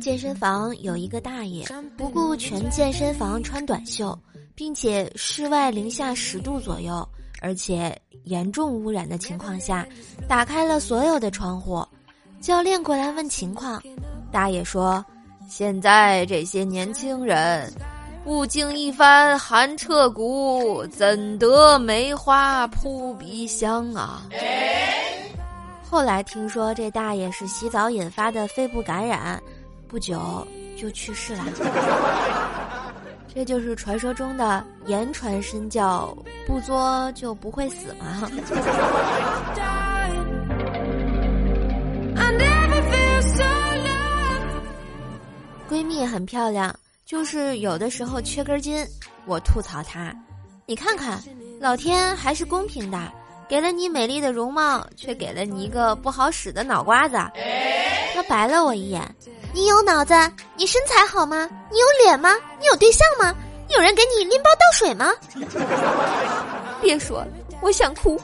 健身房有一个大爷，不顾全健身房穿短袖，并且室外零下十度左右，而且严重污染的情况下，打开了所有的窗户。教练过来问情况，大爷说：“现在这些年轻人，不经一番寒彻骨，怎得梅花扑鼻香啊？”后来听说这大爷是洗澡引发的肺部感染，不久就去世了。这就是传说中的言传身教，不作就不会死吗？闺蜜很漂亮，就是有的时候缺根筋，我吐槽她：“你看看，老天还是公平的。”给了你美丽的容貌，却给了你一个不好使的脑瓜子。他白了我一眼：“你有脑子？你身材好吗？你有脸吗？你有对象吗？有人给你拎包倒水吗？” 别说了，我想哭。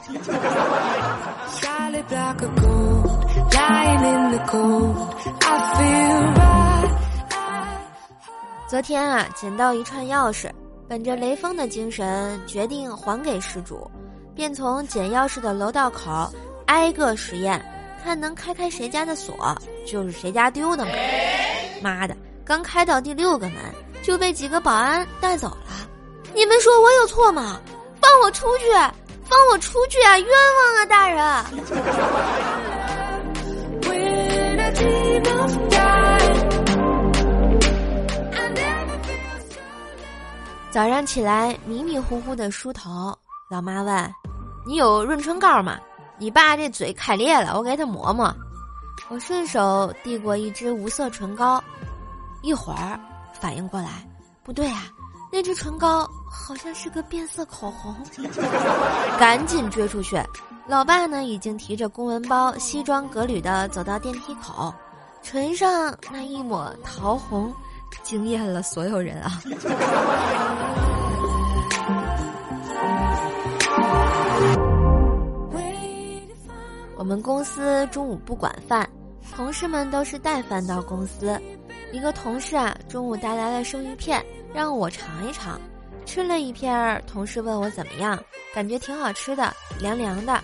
昨天啊，捡到一串钥匙，本着雷锋的精神，决定还给失主。便从捡钥匙的楼道口挨个实验，看能开开谁家的锁，就是谁家丢的嘛。妈的，刚开到第六个门，就被几个保安带走了。你们说我有错吗？放我出去！放我出去啊！冤枉啊，大人！早上起来迷迷糊糊的梳头，老妈问。你有润唇膏吗？你爸这嘴开裂了，我给他抹抹。我顺手递过一支无色唇膏，一会儿反应过来，不对啊，那支唇膏好像是个变色口红，赶紧追出去。老爸呢，已经提着公文包，西装革履的走到电梯口，唇上那一抹桃红，惊艳了所有人啊。我们公司中午不管饭，同事们都是带饭到公司。一个同事啊，中午带来了生鱼片，让我尝一尝。吃了一片儿，同事问我怎么样，感觉挺好吃的，凉凉的。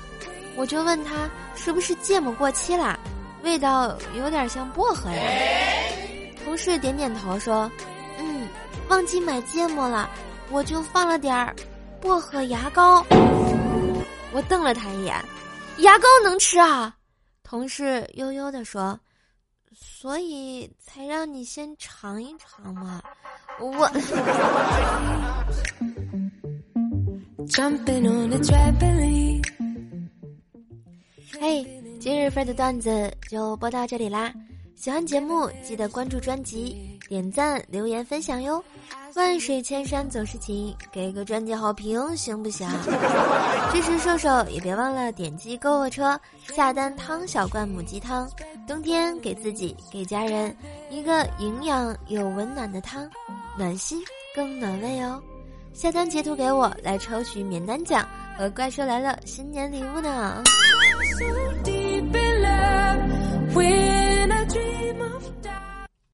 我就问他是不是芥末过期啦，味道有点像薄荷呀。同事点点头说：“嗯，忘记买芥末了，我就放了点儿薄荷牙膏。”我瞪了他一眼。牙膏能吃啊？同事悠悠地说：“所以才让你先尝一尝嘛。”我。嘿，今日份的段子就播到这里啦！喜欢节目记得关注专辑、点赞、留言、分享哟。万水千山总是情，给个专辑好评行不行？支持瘦瘦也别忘了点击购物车下单汤小罐母鸡汤，冬天给自己给家人一个营养又温暖的汤，暖心更暖胃哦！下单截图给我来抽取免单奖和怪兽来了新年礼物呢！